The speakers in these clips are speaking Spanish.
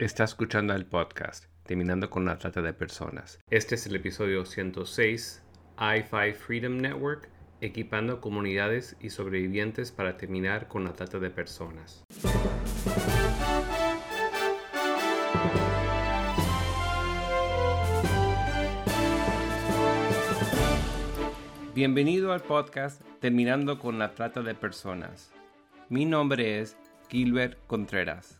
Está escuchando el podcast Terminando con la Trata de Personas. Este es el episodio 106, i5 Freedom Network, equipando comunidades y sobrevivientes para terminar con la trata de personas. Bienvenido al podcast Terminando con la Trata de Personas. Mi nombre es Gilbert Contreras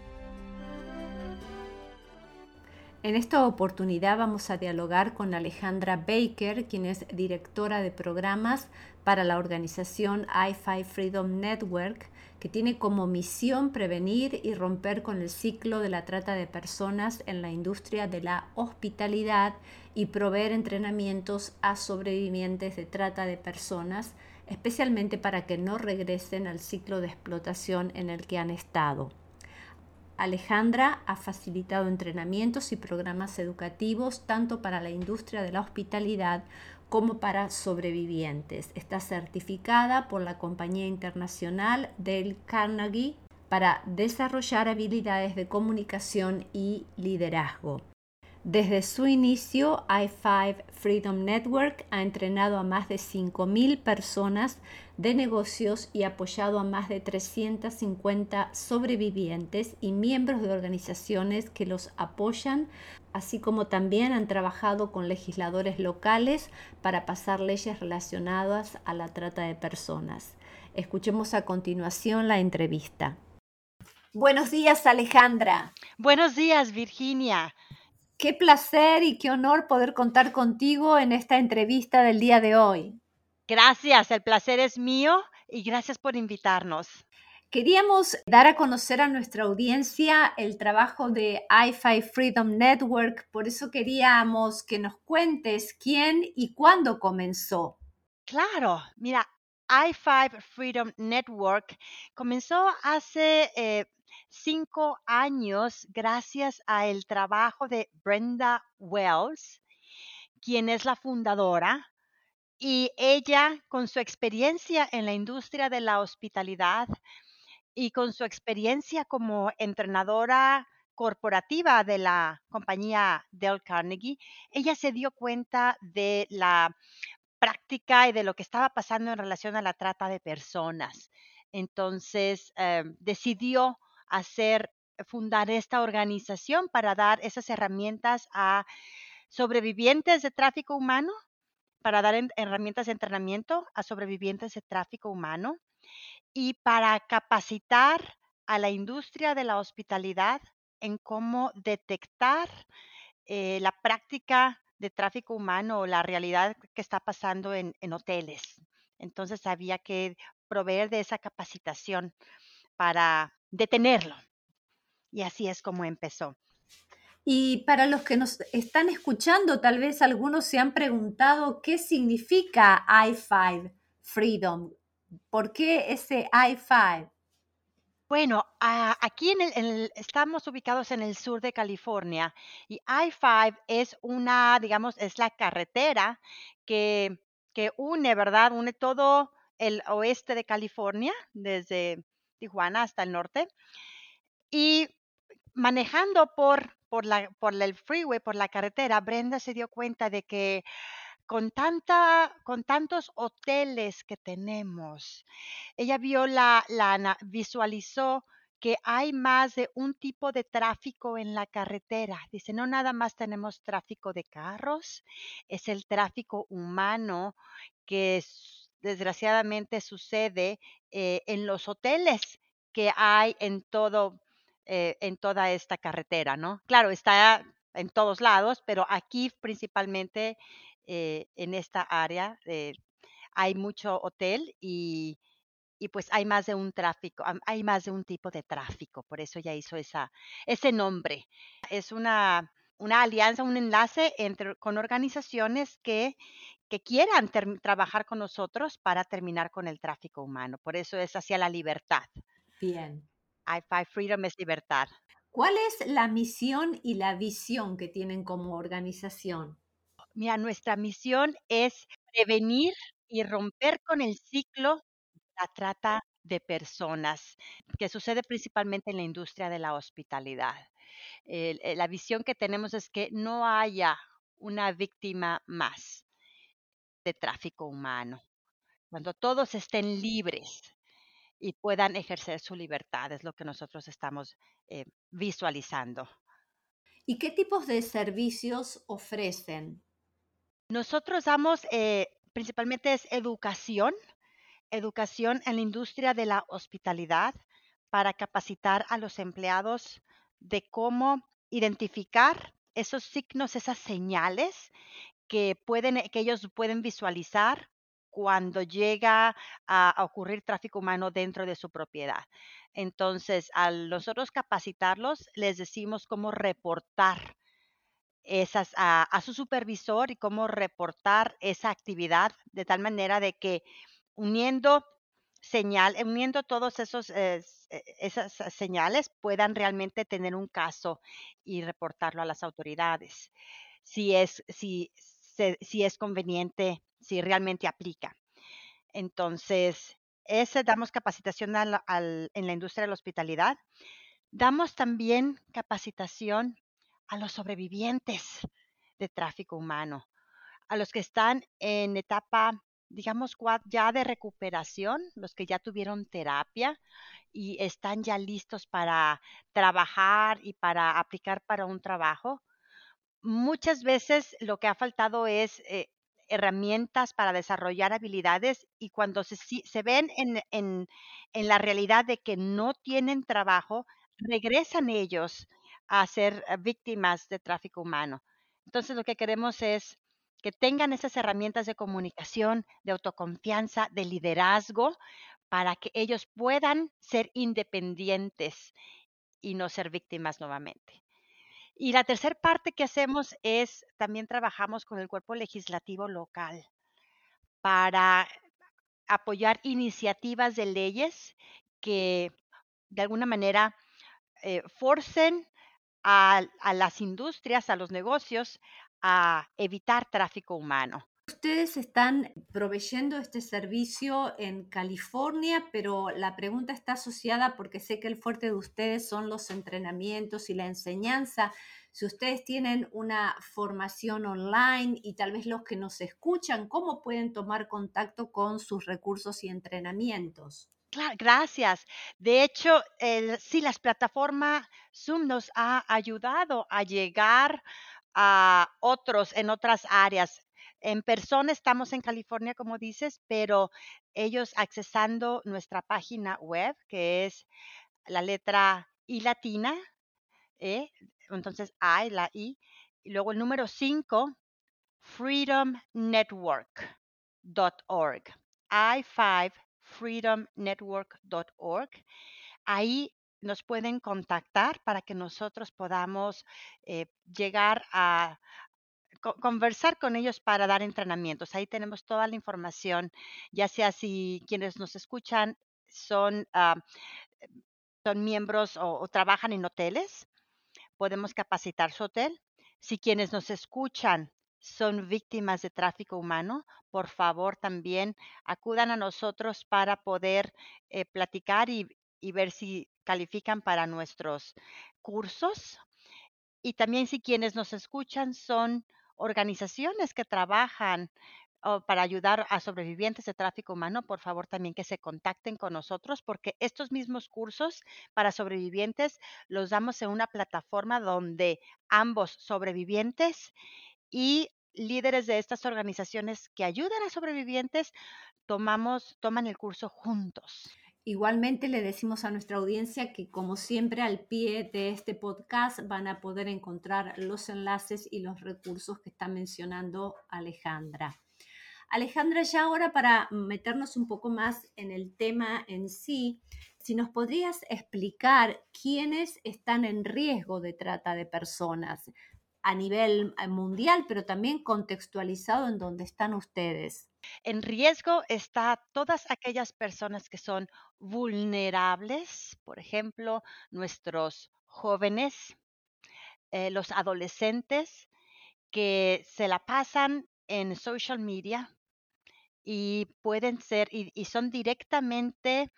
En esta oportunidad vamos a dialogar con Alejandra Baker, quien es directora de programas para la organización i5 Freedom Network, que tiene como misión prevenir y romper con el ciclo de la trata de personas en la industria de la hospitalidad y proveer entrenamientos a sobrevivientes de trata de personas, especialmente para que no regresen al ciclo de explotación en el que han estado. Alejandra ha facilitado entrenamientos y programas educativos tanto para la industria de la hospitalidad como para sobrevivientes. Está certificada por la compañía internacional del Carnegie para desarrollar habilidades de comunicación y liderazgo. Desde su inicio, i5 Freedom Network ha entrenado a más de 5.000 personas de negocios y apoyado a más de 350 sobrevivientes y miembros de organizaciones que los apoyan, así como también han trabajado con legisladores locales para pasar leyes relacionadas a la trata de personas. Escuchemos a continuación la entrevista. Buenos días, Alejandra. Buenos días, Virginia. Qué placer y qué honor poder contar contigo en esta entrevista del día de hoy. Gracias, el placer es mío y gracias por invitarnos. Queríamos dar a conocer a nuestra audiencia el trabajo de i5 Freedom Network, por eso queríamos que nos cuentes quién y cuándo comenzó. Claro, mira, i5 Freedom Network comenzó hace eh, cinco años gracias al trabajo de Brenda Wells, quien es la fundadora. Y ella, con su experiencia en la industria de la hospitalidad y con su experiencia como entrenadora corporativa de la compañía Del Carnegie, ella se dio cuenta de la práctica y de lo que estaba pasando en relación a la trata de personas. Entonces, em, decidió hacer, fundar esta organización para dar esas herramientas a sobrevivientes de tráfico humano, para dar herramientas de entrenamiento a sobrevivientes de tráfico humano y para capacitar a la industria de la hospitalidad en cómo detectar eh, la práctica de tráfico humano o la realidad que está pasando en hoteles. Entonces había que proveer de esa capacitación para detenerlo. Y así es como empezó. Y para los que nos están escuchando, tal vez algunos se han preguntado qué significa i5 Freedom. ¿Por qué ese i5? Bueno, aquí en el, estamos ubicados en el sur de California y I-5 es una, digamos, es la carretera que, que une, ¿verdad? Une todo el oeste de California, desde Tijuana hasta el norte. Y manejando por, por, la, por el freeway, por la carretera, Brenda se dio cuenta de que con, tanta, con tantos hoteles que tenemos, ella vio la, la, visualizó que hay más de un tipo de tráfico en la carretera. Dice, no nada más tenemos tráfico de carros, es el tráfico humano que desgraciadamente sucede eh, en los hoteles que hay en todo, eh, en toda esta carretera, ¿no? Claro, está en todos lados, pero aquí principalmente eh, en esta área hay mucho hotel y, y pues hay más de un tráfico, hay más de un tipo de tráfico, por eso ya hizo esa, ese nombre. Es una, una alianza, un enlace entre, con organizaciones que que quieran trabajar con nosotros para terminar con el tráfico humano. Por eso es hacia la libertad. Bien. I5 Freedom es libertad. ¿Cuál es la misión y la visión que tienen como organización? Mira, nuestra misión es prevenir y romper con el ciclo de la trata de personas, que sucede principalmente en la industria de la hospitalidad. Eh, la visión que tenemos es que no haya una víctima más de tráfico humano. Cuando todos estén libres y puedan ejercer su libertad, es lo que nosotros estamos eh, visualizando. ¿Y qué tipos de servicios ofrecen? Nosotros damos eh, principalmente es educación, educación en la industria de la hospitalidad para capacitar a los empleados de cómo identificar esos signos, esas señales que, pueden, que ellos pueden visualizar cuando llega a, ocurrir tráfico humano dentro de su propiedad. Entonces, al nosotros capacitarlos, les decimos cómo reportar esas a, su supervisor y cómo reportar esa actividad de tal manera de que uniendo señal, uniendo todos esos eh, esas señales puedan realmente tener un caso y reportarlo a las autoridades. Si es, si, si es conveniente, si realmente aplica. Entonces, ese damos capacitación en la industria de la hospitalidad. Damos también capacitación a los sobrevivientes de tráfico humano, a los que están en etapa digamos, ya de recuperación, los que ya tuvieron terapia y están ya listos para trabajar y para aplicar para un trabajo. Muchas veces lo que ha faltado es eh, herramientas para desarrollar habilidades y cuando se, se ven en, en, la realidad de que no tienen trabajo, regresan ellos a ser eh, víctimas de tráfico humano. Entonces lo que queremos es que tengan esas herramientas de comunicación, de autoconfianza, de liderazgo, para que ellos puedan ser independientes y no ser víctimas nuevamente. Y la tercera parte que hacemos es, también trabajamos con el cuerpo legislativo local para apoyar iniciativas de leyes que de alguna manera eh, forcen a, las industrias, a los negocios, a evitar tráfico humano. Ustedes están proveyendo este servicio en California, pero la pregunta está asociada porque sé que el fuerte de ustedes son los entrenamientos y la enseñanza. Si ustedes tienen una formación online y tal vez los que nos escuchan, ¿cómo pueden tomar contacto con sus recursos y entrenamientos? Claro, gracias. De hecho, sí, las plataformas Zoom nos ha ayudado a llegar a otros en otras áreas. En persona estamos en California, como dices, pero ellos accesando nuestra página web, que es la letra I latina, ¿eh? entonces I, la I, y luego el número 5, freedomnetwork.org. i5freedomnetwork.org. Ahí nos pueden contactar para que nosotros podamos eh, llegar a conversar con ellos para dar entrenamientos. Ahí tenemos toda la información, ya sea si quienes nos escuchan son, ah, son miembros o, trabajan en hoteles, podemos capacitar su hotel. Si quienes nos escuchan son víctimas de tráfico humano, por favor también acudan a nosotros para poder eh, platicar y, y ver si califican para nuestros cursos. Y también si quienes nos escuchan son organizaciones que trabajan para ayudar a sobrevivientes de tráfico humano, por favor también que se contacten con nosotros porque estos mismos cursos para sobrevivientes los damos en una plataforma donde ambos sobrevivientes y líderes de estas organizaciones que ayudan a sobrevivientes tomamos toman el curso juntos. Igualmente le decimos a nuestra audiencia que como siempre al pie de este podcast van a poder encontrar los enlaces y los recursos que está mencionando Alejandra. Alejandra, ya ahora para meternos un poco más en el tema en sí, si nos podrías explicar quiénes están en riesgo de trata de personas a nivel mundial, pero también contextualizado en donde están ustedes. En riesgo está todas aquellas personas que son vulnerables, por ejemplo, nuestros jóvenes, eh, los adolescentes que se la pasan en social media y pueden ser y, son directamente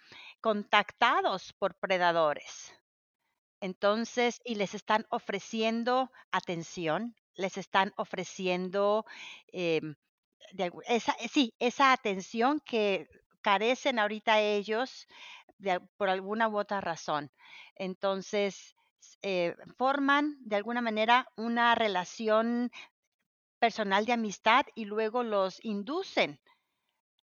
contactados por predadores. Entonces, y les están ofreciendo atención, les están ofreciendo em, esa, eh, sí, esa atención que carecen ahorita ellos por alguna u otra razón. Entonces, eh, forman de alguna manera una relación personal de amistad y luego los inducen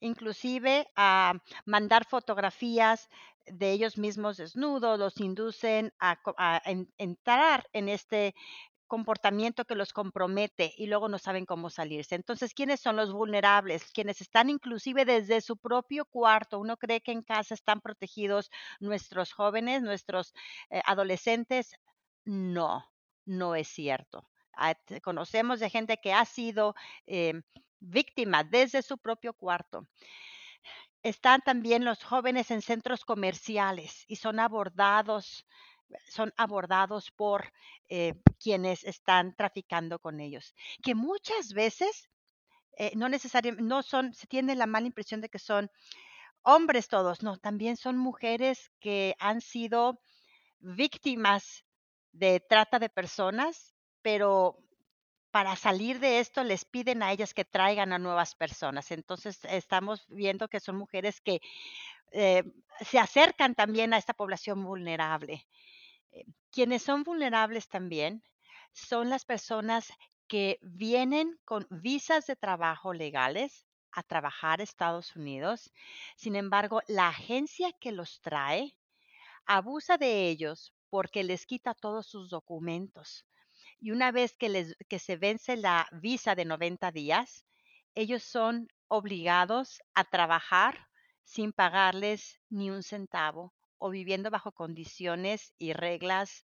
inclusive a mandar fotografías de ellos mismos desnudos, los inducen a, entrar en este comportamiento que los compromete y luego no saben cómo salirse. Entonces, ¿quiénes son los vulnerables? Quienes están inclusive desde su propio cuarto. Uno cree que en casa están protegidos nuestros jóvenes, nuestros eh, adolescentes. No, no es cierto. Ah, Conocemos de gente que ha sido em, víctima desde su propio cuarto. Están también los jóvenes en centros comerciales y son abordados, son abordados por eh, quienes están traficando con ellos, que muchas veces eh, no necesariamente, no son, se tiene la mala impresión de que son hombres todos, no, también son mujeres que han sido víctimas de trata de personas, pero para salir de esto les piden a ellas que traigan a nuevas personas. Entonces estamos viendo que son mujeres que eh, se acercan también a esta población vulnerable. Eh, quienes son vulnerables también son las personas que vienen con visas de trabajo legales a trabajar a Estados Unidos. Sin embargo, la agencia que los trae abusa de ellos porque les quita todos sus documentos. Y una vez que, les, que se vence la visa de 90 días, ellos son obligados a trabajar sin pagarles ni un centavo o viviendo bajo condiciones y reglas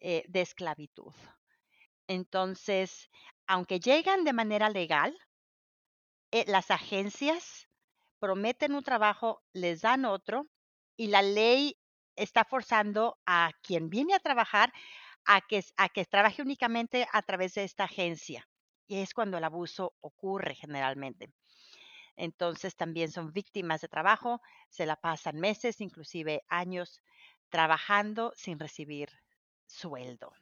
eh, de esclavitud. Entonces, aunque llegan de manera legal, eh, las agencias prometen un trabajo, les dan otro y la ley está forzando a quien viene a trabajar a que, a que trabaje únicamente a través de esta agencia. Y es cuando el abuso ocurre generalmente. Entonces también son víctimas de trabajo, se la pasan meses, inclusive años, trabajando sin recibir sueldo.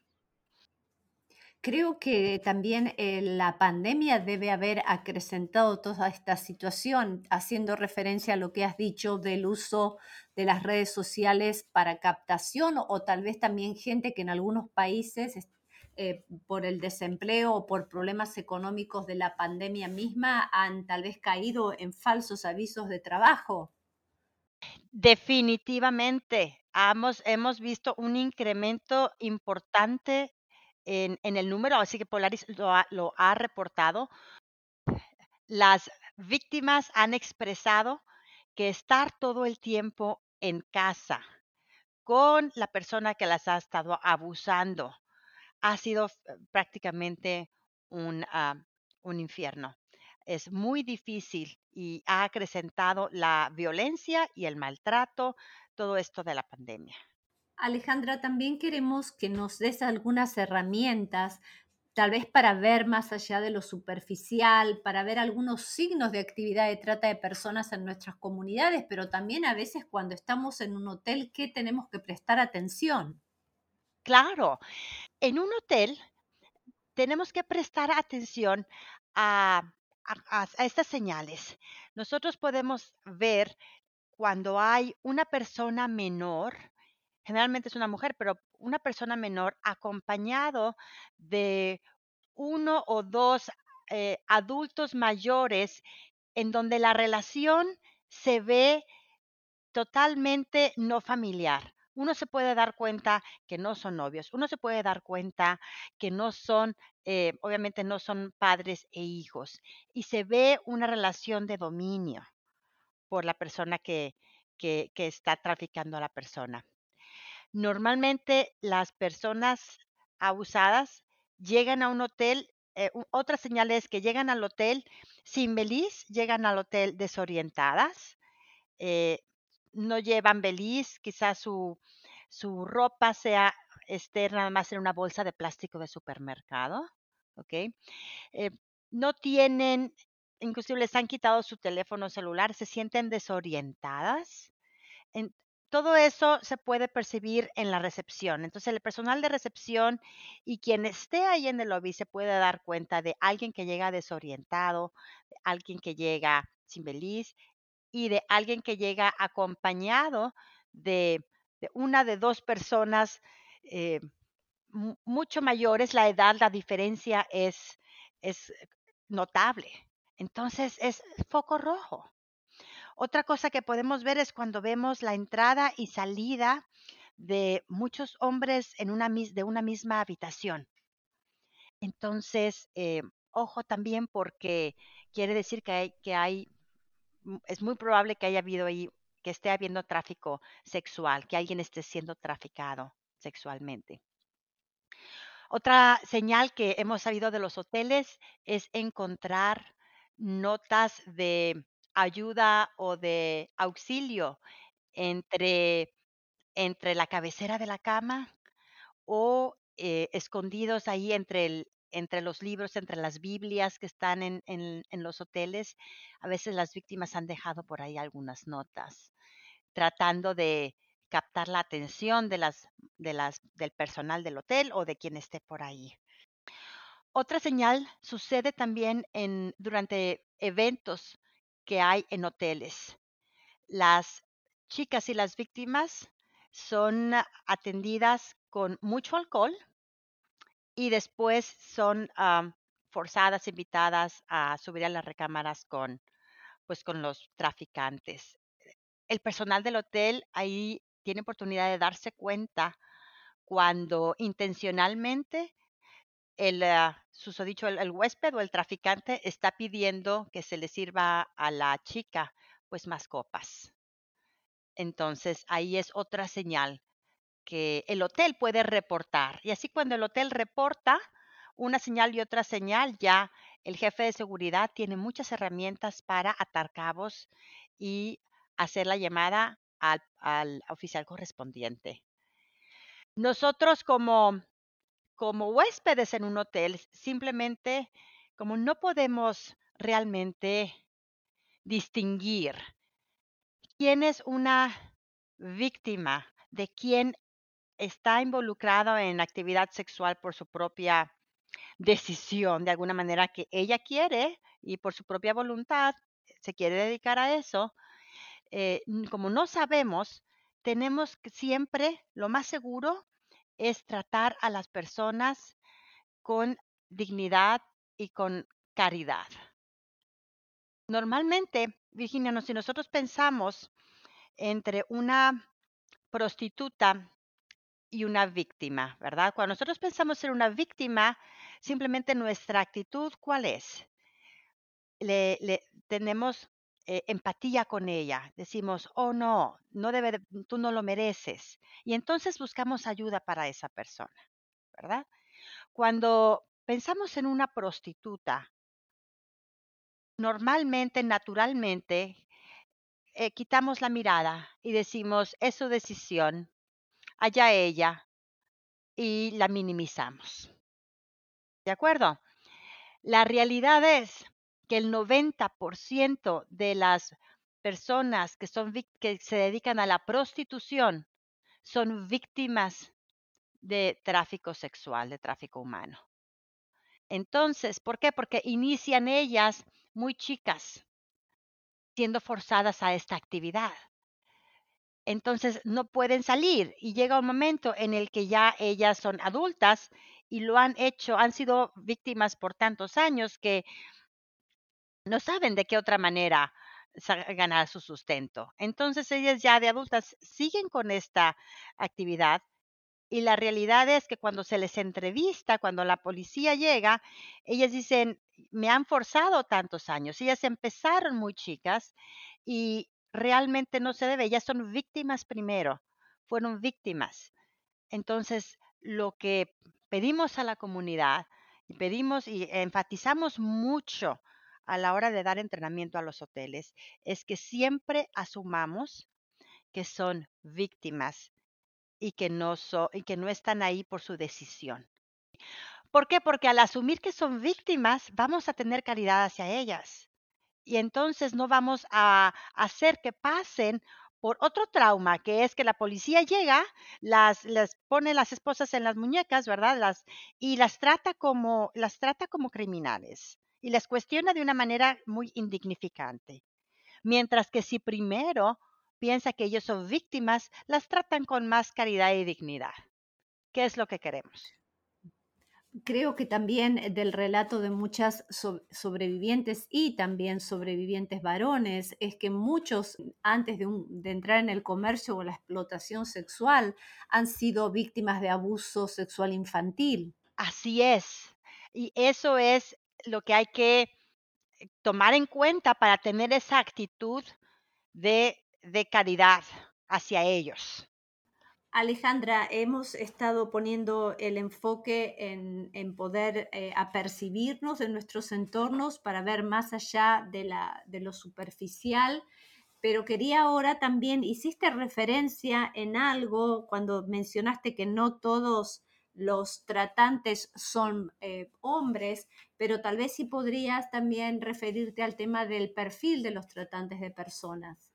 Creo que también eh, la pandemia debe haber acrecentado toda esta situación, haciendo referencia a lo que has dicho del uso de las redes sociales para captación o tal vez también gente que en algunos países, es- eh, por el desempleo o por problemas económicos de la pandemia misma, han tal vez caído en falsos avisos de trabajo. Definitivamente, hemos, visto un incremento importante en, el número, así que Polaris lo ha reportado. Las víctimas han expresado que estar todo el tiempo en casa con la persona que las ha estado abusando ha sido eh, prácticamente un, ah, un infierno. Es muy difícil y ha acrecentado la violencia y el maltrato, todo esto de la pandemia. Alejandra, también queremos que nos des algunas herramientas, tal vez para ver más allá de lo superficial, para ver algunos signos de actividad de trata de personas en nuestras comunidades, pero también a veces cuando estamos en un hotel, ¿qué tenemos que prestar atención? Claro, en un hotel tenemos que prestar atención a, estas señales. Nosotros podemos ver cuando hay una persona menor, generalmente es una mujer, pero una persona menor acompañado de uno o dos eh, adultos mayores en donde la relación se ve totalmente no familiar. Uno se puede dar cuenta que no son novios, uno se puede dar cuenta que no son, eh, obviamente no son padres e hijos, y se ve una relación de dominio por la persona que, está traficando a la persona. Normalmente las personas abusadas llegan a un hotel eh, otra señal es que llegan al hotel sin beliz, llegan al hotel desorientadas, eh, no llevan beliz, quizás su, su ropa sea esté nada más en una bolsa de plástico de supermercado, ¿ok? Eh, no tienen, inclusive les han quitado su teléfono celular, se sienten desorientadas. En, todo eso se puede percibir en la recepción. Entonces, el personal de recepción y quien esté ahí en el lobby se puede dar cuenta de alguien que llega desorientado, de alguien que llega sin beliz y de alguien que llega acompañado de, una de dos personas eh, mucho mayores. La edad, la diferencia es, es notable. Entonces, es foco rojo. Otra cosa que podemos ver es cuando vemos la entrada y salida de muchos hombres en una, de una misma habitación. Entonces, eh, ojo también porque quiere decir que hay, que hay, es muy probable que haya habido ahí, que esté habiendo tráfico sexual, que alguien esté siendo traficado sexualmente. Otra señal que hemos sabido de los hoteles es encontrar notas de ayuda o de auxilio entre, entre la cabecera de la cama o eh, escondidos ahí entre, el, entre los libros, entre las Biblias que están en, los hoteles. A veces las víctimas han dejado por ahí algunas notas, tratando de captar la atención de las, de las, del personal del hotel o de quien esté por ahí. Otra señal sucede también durante eventos que hay en hoteles. Las chicas y las víctimas son atendidas con mucho alcohol y después son forzadas, invitadas a subir a las recámaras con, pues, con los traficantes. El personal del hotel ahí tiene oportunidad de darse cuenta cuando intencionalmente el uh, susodicho, el, el, huésped o el traficante está pidiendo que se le sirva a la chica pues más copas. Entonces ahí es otra señal que el hotel puede reportar. Y así cuando el hotel reporta una señal y otra señal, ya el jefe de seguridad tiene muchas herramientas para atar cabos y hacer la llamada al, al oficial correspondiente. Nosotros como como huéspedes en un hotel, simplemente como no podemos realmente distinguir quién es una víctima de quién está involucrado en actividad sexual por su propia decisión, de alguna manera que ella quiere y por su propia voluntad se quiere dedicar a eso, eh, como no sabemos, tenemos que siempre, lo más seguro es tratar a las personas con dignidad y con caridad. Normalmente, Virginia, si nosotros pensamos entre una prostituta y una víctima, ¿verdad? Cuando nosotros pensamos en una víctima, simplemente nuestra actitud, ¿cuál es? Tenemos eh, empatía con ella. Decimos, oh no, no debe, tú no lo mereces. Y entonces buscamos ayuda para esa persona, ¿verdad? Cuando pensamos en una prostituta, normalmente, naturalmente, eh, quitamos la mirada y decimos, es su decisión, allá ella, y la minimizamos. ¿De acuerdo? La realidad es que el 90% de las personas que, son, que se dedican a la prostitución son víctimas de tráfico sexual, de tráfico humano. Entonces, ¿por qué? Porque inician ellas muy chicas, siendo forzadas a esta actividad. Entonces no pueden salir y llega un momento en el que ya ellas son adultas y lo han hecho, han sido víctimas por tantos años que no saben de qué otra manera ganar su sustento. Entonces ellas ya de adultas siguen con esta actividad y la realidad es que cuando se les entrevista, cuando la policía llega, ellas dicen, me han forzado tantos años. Ellas empezaron muy chicas y realmente no se debe. Ellas son víctimas primero, fueron víctimas. Entonces, lo que pedimos a la comunidad y pedimos y enfatizamos mucho a la hora de dar entrenamiento a los hoteles es que siempre asumamos que son víctimas y que no, y que no están ahí por su decisión. ¿Por qué? Porque al asumir que son víctimas, vamos a tener caridad hacia ellas. Y entonces no vamos a hacer que pasen por otro trauma, que es que la policía llega, las, las pone las esposas en las muñecas, ¿verdad? Las, y las trata como, las trata como criminales y las cuestiona de una manera muy indignificante. Mientras que si primero piensa que ellos son víctimas, las tratan con más caridad y dignidad. ¿Qué es lo que queremos? Creo que también del relato de muchas sobrevivientes y también sobrevivientes varones es que muchos antes de, de, entrar en el comercio o la explotación sexual han sido víctimas de abuso sexual infantil. Así es. Y eso es lo que hay que eh, tomar en cuenta para tener esa actitud de, de caridad hacia ellos. Alejandra, hemos estado poniendo el enfoque en, poder eh, apercibirnos de nuestros entornos para ver más allá de, la, de lo superficial, pero quería ahora también, hiciste referencia en algo cuando mencionaste que no todos los tratantes son eh, hombres, pero tal vez sí podrías también referirte al tema del perfil de los tratantes de personas.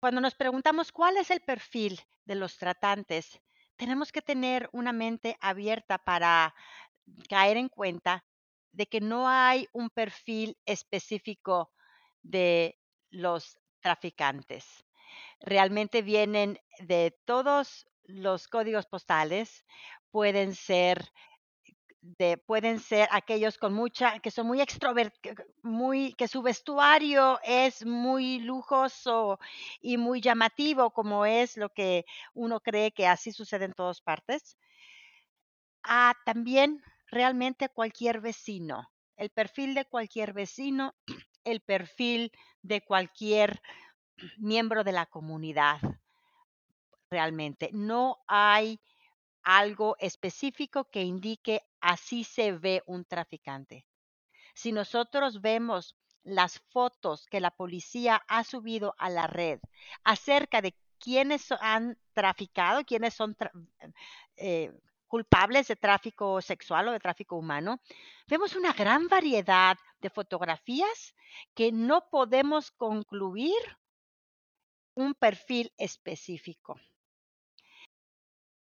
Cuando nos preguntamos cuál es el perfil de los tratantes, tenemos que tener una mente abierta para caer en cuenta de que no hay un perfil específico de los traficantes. Realmente vienen de todos los códigos postales pueden ser de, pueden ser aquellos con mucha, que son muy extrovertidos, muy, que su vestuario es muy lujoso y muy llamativo, como es lo que uno cree que así sucede en todas partes. Ah, también realmente cualquier vecino, el perfil de cualquier vecino, el perfil de cualquier miembro de la comunidad realmente. No hay algo específico que indique así se ve un traficante. Si nosotros vemos las fotos que la policía ha subido a la red acerca de quiénes han traficado, quiénes son eh, culpables de tráfico sexual o de tráfico humano, vemos una gran variedad de fotografías que no podemos concluir un perfil específico.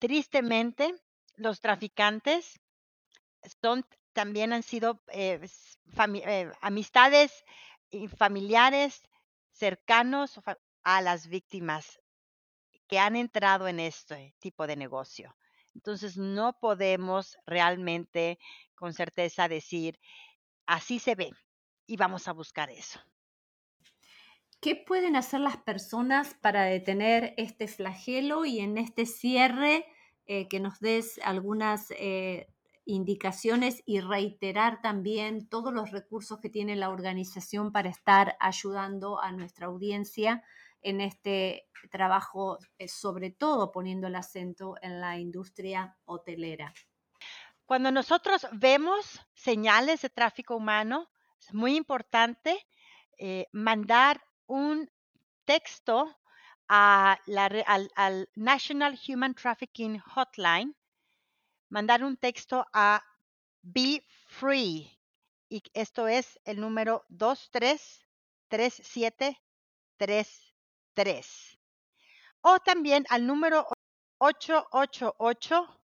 Tristemente, los traficantes son, también han sido eh, eh, amistades y familiares cercanos a las víctimas que han entrado en este tipo de negocio. Entonces, no podemos realmente con certeza decir, así se ve y vamos a buscar eso. ¿Qué pueden hacer las personas para detener este flagelo y en este cierre eh, que nos des algunas eh, indicaciones y reiterar también todos los recursos que tiene la organización para estar ayudando a nuestra audiencia en este trabajo, eh, sobre todo poniendo el acento en la industria hotelera. Cuando nosotros vemos señales de tráfico humano, es muy importante mandar un texto a la, al, al, National Human Trafficking Hotline, mandar un texto a Be Free. Y esto es el número 233733. O también al número 888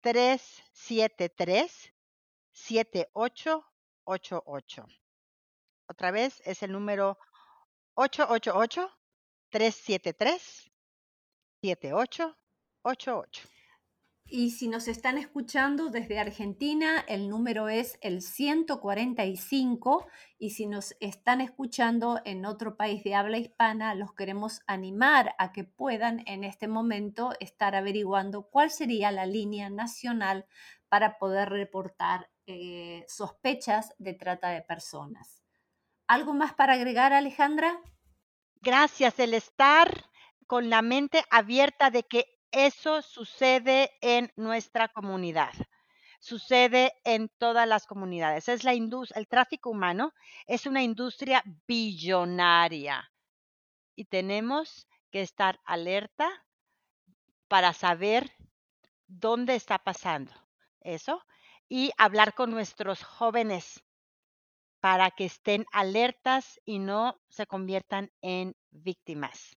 373 7888. Otra vez es el número 888-373-7888. Y si nos están escuchando desde Argentina, el número es el 145 y si nos están escuchando en otro país de habla hispana, los queremos animar a que puedan en este momento estar averiguando cuál sería la línea nacional para poder reportar eh, sospechas de trata de personas. ¿Algo más para agregar, Alejandra? Gracias, el estar con la mente abierta de que eso sucede en nuestra comunidad. sucede en todas las comunidades. Es la el tráfico humano es una industria billonaria y tenemos que estar alerta para saber dónde está pasando eso y hablar con nuestros jóvenes para que estén alertas y no se conviertan en víctimas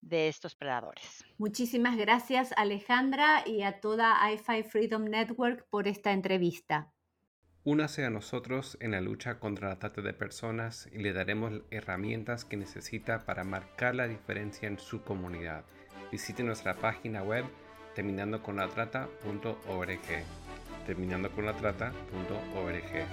de estos predadores. Muchísimas gracias Alejandra y a toda i5 Freedom Network por esta entrevista. Únase a nosotros en la lucha contra la trata de personas y le daremos herramientas que necesita para marcar la diferencia en su comunidad. Visite nuestra página web terminando con la trata.org. Terminando con la trata.org.